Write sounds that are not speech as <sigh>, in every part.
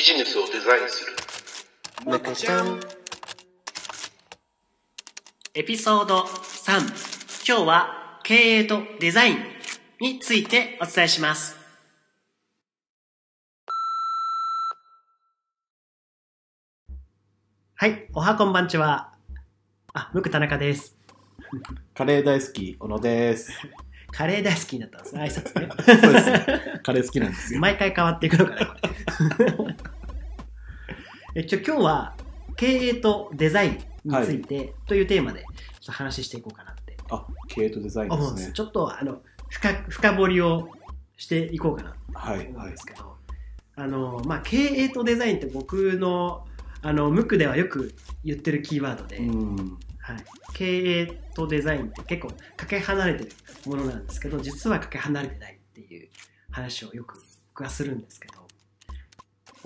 ビジネスをデザインする。むかちゃん。エピソード3今日は経営とデザインについてお伝えします。はいおはこんばんちは。あむく田中です。カレー大好き、小野です。カレー大好きになったんですね挨拶ねそうですね。カレー好きなんですよ。毎回変わっていくのかなこれ <laughs> えちょ今日は経営とデザインについてというテーマでちょっと話していこうかなってあ、経営とデザインです。すね。ちょっとあの深深掘りをしていこうかなとはい、思うんはいです。けど、あのまあ、経営とデザインって僕のあの無垢ではよく言ってるキーワードで、うん。はい、経営とデザインって結構かけ離れてるものなんですけど実はかけ離れてないっていう話をよく僕はするんですけど。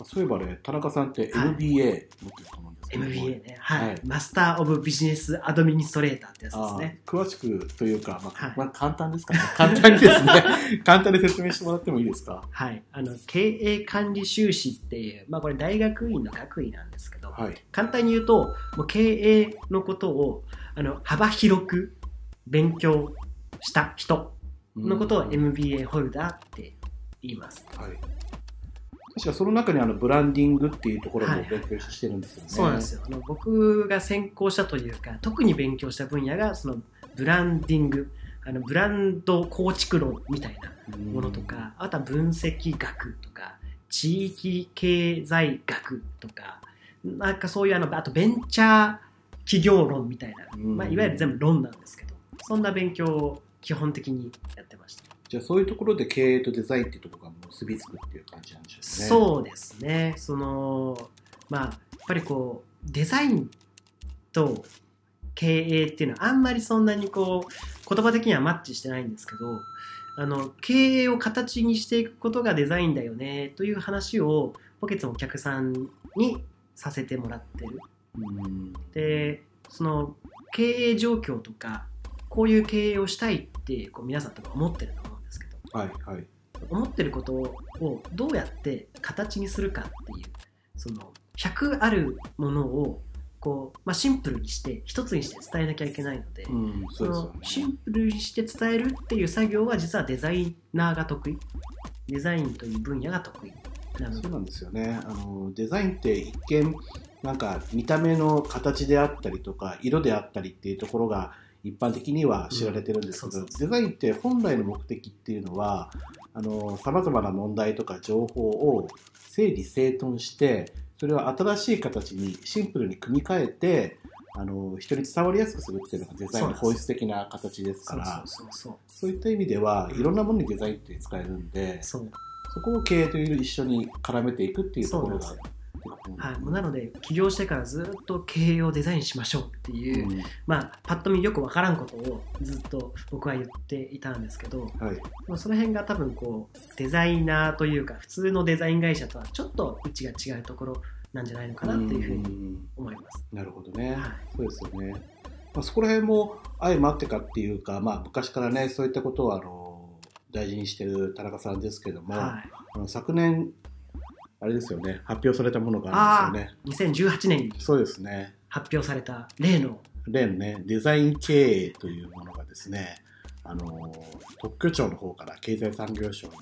そういえばね、田中さんってはい MBA 持ってると思うんですけど。MBA ね、はいはいマスター・オブ・ビジネス・アドミニストレーターってやつですあね。詳しくというか、まあ、はいまあ、簡単ですかね。<laughs> 簡単にですね、<laughs> 簡単に説明してもらってもいいですか？はい、あの経営管理修士っていう、まあ、これ大学院の学位なんですけど、はい。簡単に言うともう経営のことをあの幅広く勉強した人のことをうん MBA ホルダーって言います。はい。確かその中にあのブランディングっていうところもはい勉強してるんですよね。そうなんですよ。あの僕が専攻したというか特に勉強した分野がそのブランディング。あのブランド構築論みたいなものとか、あとは分析学とか地域経済学とかなんかそういうあのあとベンチャー企業論みたいな、うん。まあ、いわゆる全部論なんですけどそんな勉強を基本的にやってました、じゃあそういうところで経営とデザインっていうところが結びつくっていう感じなんでしょうね。そうですねそのまあやっぱりこうデザインと経営っていうのはあんまりそんなにこう言葉的にはマッチしてないんですけどあの経営を形にしていくことがデザインだよねという話を僕いつもお客さんにさせてもらってるうん。でその経営状況とかこういう経営をしたいってこう皆さん多分思ってると思うんですけどはい、はい。思ってることをどうやって形にするかっていうその100あるものをこう、まあ、シンプルにして一つにして伝えなきゃいけないので、うん、そね。のシンプルにして伝えるっていう作業は実はデザイナーが得意デザインという分野が得意なそうなんですよねあのデザインって一見なんか見た目の形であったりとか色であったりっていうところが一般的には知られてるんですけど、うんデザインって本来の目的っていうのはさまざまな問題とか情報を整理整頓してそれを新しい形にシンプルに組み替えてあの人に伝わりやすくするっていうのがデザインの本質的な形ですからそうそうそうそう。いった意味ではいろんなものにデザインって使えるんで、そこを経営という一緒に絡めていくっていうところがはい、なので起業してからずっと経営をデザインしましょうっていう、うん。まあパッと見よくわからんことをずっと僕は言っていたんですけど、はい、まあその辺が多分こうデザイナーというか普通のデザイン会社とはちょっと位置が違うところなんじゃないのかなっていうふうにん。思います。なるほどね、はい。そうですよね、まあ、そこら辺も相まってかっていうか、まあ、昔からねそういったことをあの大事にしてる田中さんですけども、はい、あの昨年あれですよね。発表されたものがあるんですよね。2018年にそうですね。発表された例の。例のねデザイン経営というものがですねあの特許庁の方から経済産業省の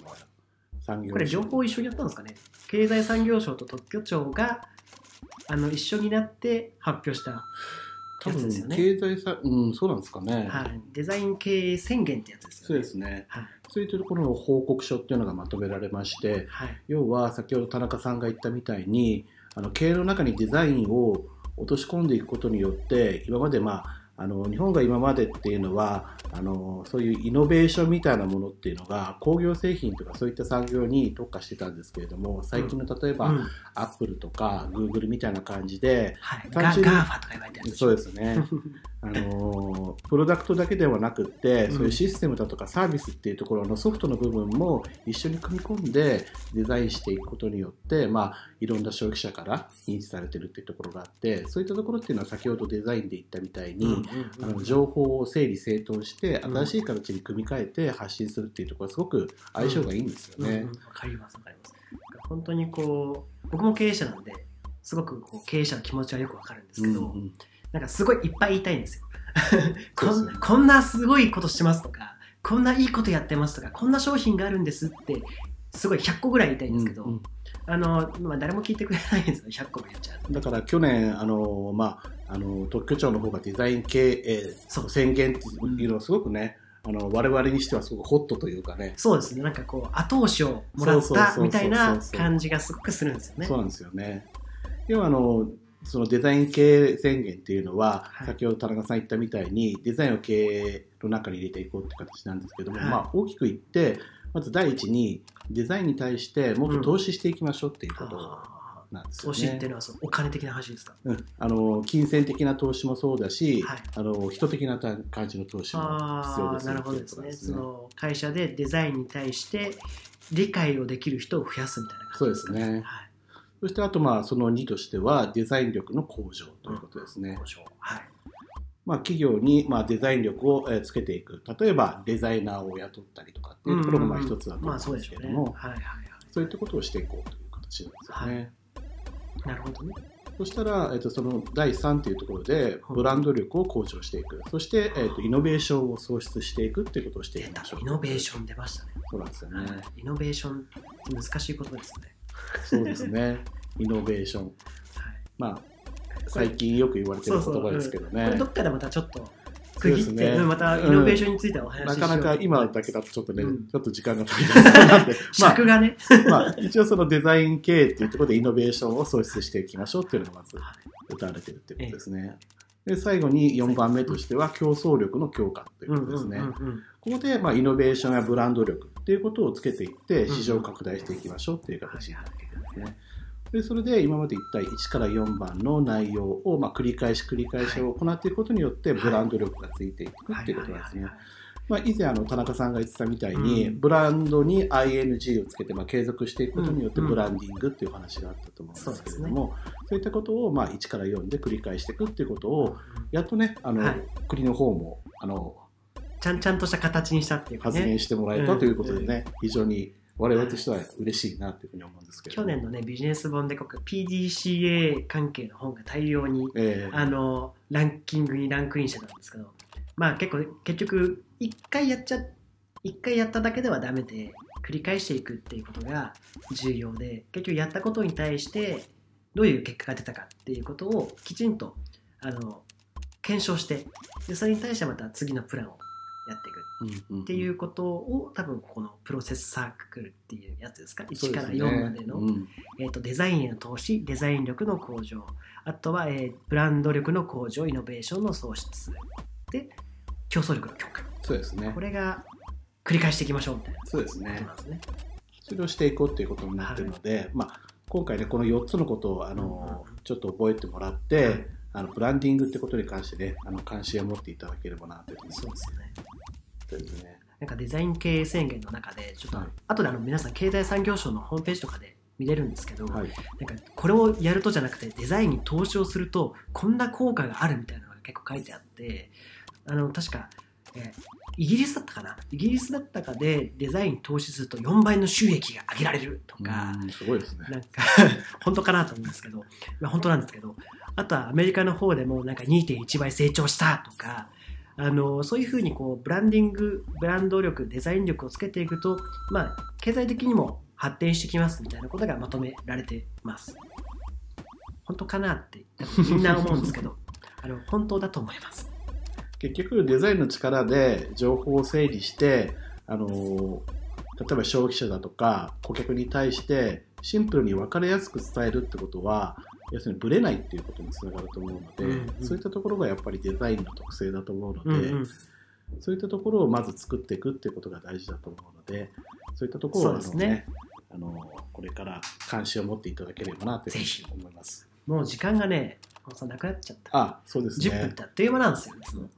産業省これ両方一緒にやったんですかね。経済産業省と特許庁があの一緒になって発表した、多分ね。経済さうんそうなんですかね、はい、デザイン経営宣言ってやつですそう。ですね。はい。そういったところの報告書っていうのがまとめられましてはい。要は先ほど田中さんが言ったみたいにあの経営の中にデザインを落とし込んでいくことによって今までまああの日本が今までっていうのはあのそういうイノベーションみたいなものっていうのが工業製品とかそういった産業に特化してたんですけれども最近の例えば、うん。アップルとかグーグルみたいな感じではい、単純にーファとか言われてるやつ。そうですね。<laughs> あのプロダクトだけではなくって、うん。そういうシステムだとかサービスっていうところのソフトの部分も一緒に組み込んでデザインしていくことによって、まあ、いろんな消費者から認知されてるっていうところがあってそういったところっていうのは先ほどデザインで言ったみたいに、うんあの情報を整理整頓してうん。新しい形に組み替えて発信するっていうところはすごく相性がいいんですよね。うんうん。わかりますわかります。本当にこう僕も経営者なんで、すごくこう経営者の気持ちはよくわかるんですけど、うんうん。なんかすごいいっぱい言いたいんですよ。<laughs> こんこんなすごいことしてますとか、こんないいことやってますとか、こんな商品があるんですって、すごい100個ぐらい言いたいんですけど、うんうんあの、まあ、誰も聞いてくれないんですよ、100個も言っちゃう。と。だから去年、あのまあ、あの特許庁の方がデザイン経営そう。宣言っていうのはすごくね、あの我々にしてはすごくホットというかね、そうですね、なんかこう、後押しをもらったみたいな感じがすごくするんですよね。そう。なんですよね。要はあのそのデザイン経営宣言っていうのは、はい。先ほど田中さん言ったみたいにデザインを経営の中に入れていこうって形なんですけども、はい。まあ、大きく言ってまず第一にデザインに対してもっと投資していきましょうっていうことあなんですよね。ー投資っていうのはそうお金的な話ですか？うん、あの金銭的な投資もそうだし、はいあの人的な感じの投資も必要ですなるほどですね。その会社でデザインに対して理解をできる人を増やすみたいなそう感じか？ですね。はい。そしてあとまあその2としてはデザイン力の向上ということですね。交渉はい。まあ、企業にまあデザイン力をえーつけていく。例えばデザイナーを雇ったりとかっていうところもまあ一つだと思まあうんでそうです。けれども、はいはいはい。そういったことをしていこうという形なんですよね。なるほどね。そしたら、えっと、その第3というところでブランド力を向上していく。そして、えっと、イノベーションを創出していくっていうことをしていきましょう。イノベーション出ましたね。そうなんですよね。はいイノベーション難しいことですね。そうですね。イノベーション。<laughs> はい。まあ、最近よく言われてる言葉ですけどね。どっかでまたちょっと区切って、ねうんまたイノベーションについてはお話ししよう。なかなか今だけだとちょっとね、うん。ちょっと時間が足りない <laughs> まあ尺がね、まあ、一応そのデザイン経営っていうところでイノベーションを創出していきましょうっていうのがまず歌われてるっていうことですね。で最後に4番目としては競争力の強化ということですね。うんうんうんうん。ここでまあイノベーションやブランド力っていうことをつけていって市場拡大していきましょうっていう形になってくるんですね。でそれで今まで言った1から4番の内容をまあ繰り返し繰り返しを行っていくことによってブランド力がついていくっていうことなんですね。まあ、以前あの田中さんが言ってたみたいに、うん。ブランドに ING をつけてまあ継続していくことによってうんブランディングっていう話があったと思うんですけれども、そういったことをまあ1から4で繰り返していくっていうことをやっとねあの、はい。国の方もあのちゃんちゃんとした形にしたっていうかね、発言してもらえたということでね、非常に我々としては嬉しいなというふうに思うんですけれど。も。去年のね、ビジネス本でここ PDCA 関係の本が大量にえーあのランキングにランクインしてたんですけど、まあ結構結局一回やっちゃ一回やっただけではダメで繰り返していくっていうことが重要で結局やったことに対してどういう結果が出たかっていうことをきちんとあの検証してでそれに対してまた次のプランをやっていくっていうことを多分このプロセスサークルっていうやつですか？1からそうですね。4までの、うん。えー、とデザインへの投資デザイン力の向上あとは、えーブランド力の向上イノベーションの創出で競争力の強化。そうですね。こ。れが繰り返していきましょうみたいなそうですね。ですね。それをしていこうということになっているので、まあ、今回ね、この4つのことをあのちょっと覚えてもらって、はい。あのブランディングってことに関してね、あの関心を持っていただければなというふうにそうですね思いますね。なんかデザイン経営宣言の中でちょっと、はい後であの皆さん経済産業省のホームページとかで見れるんですけど、はい。なんかこれをやるとじゃなくてデザインに投資をするとこんな効果があるみたいなのが結構書いてあってあの確か、えーイギリスだったかな？イギリスだったかでデザインに投資すると4倍の収益が上げられるとか、うんすごいですね。なんか <laughs> 本当かなと思うんですけど、まあ、本当なんですけどあとはアメリカの方でもなんか2.1倍成長したとかあのそういうふうにこうブランディングブランド力デザイン力をつけていくと、まあ、経済的にも発展してきますみたいなことがまとめられてます。本当かなってみんな思うんですけど <laughs> あの本当だと思います。結局デザインの力で情報を整理してあの例えば消費者だとか顧客に対してシンプルに分かりやすく伝えるってことは要するにブレないっていうことにつながると思うので、うんうん。そういったところがやっぱりデザインの特性だと思うので、うんうん。そういったところをまず作っていくっていうことが大事だと思うのでそういったところをですね。あのねあのこれから関心を持っていただければなというふうに思います。もう時間がねさなくなっちゃった。あそうです10分っねてあっという間なんですよいつも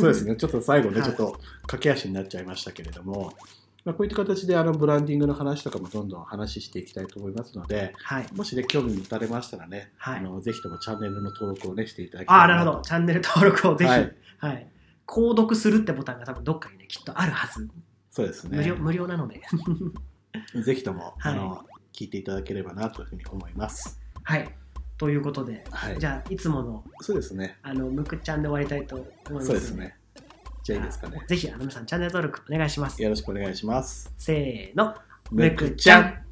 そうですね、ちょっと最後ね、はい。ちょっと駆け足になっちゃいましたけれども、まあ、こういった形であのブランディングの話とかもどんどん話していきたいと思いますので、はいもしね、興味持たれましたらね、はいあのぜひともチャンネルの登録をね、していただければああ、なるほど。チャンネル登録をぜひ、ははいい。購読するってボタンが多分どっかにね、きっとあるはず。そうです無料、ね。無料なので。<laughs> ぜひとも、はいあの聞いていただければなというふうに思います。はい。ということで、はいじ。ゃあ、いつもの、そうですね。あの、むくちゃんで終わりたいと思います。そうです。ね。じゃあいいですかね。ぜひ、あの皆さん、チャンネル登録お願いします。よろしくお願いします。せーの。むくちゃん。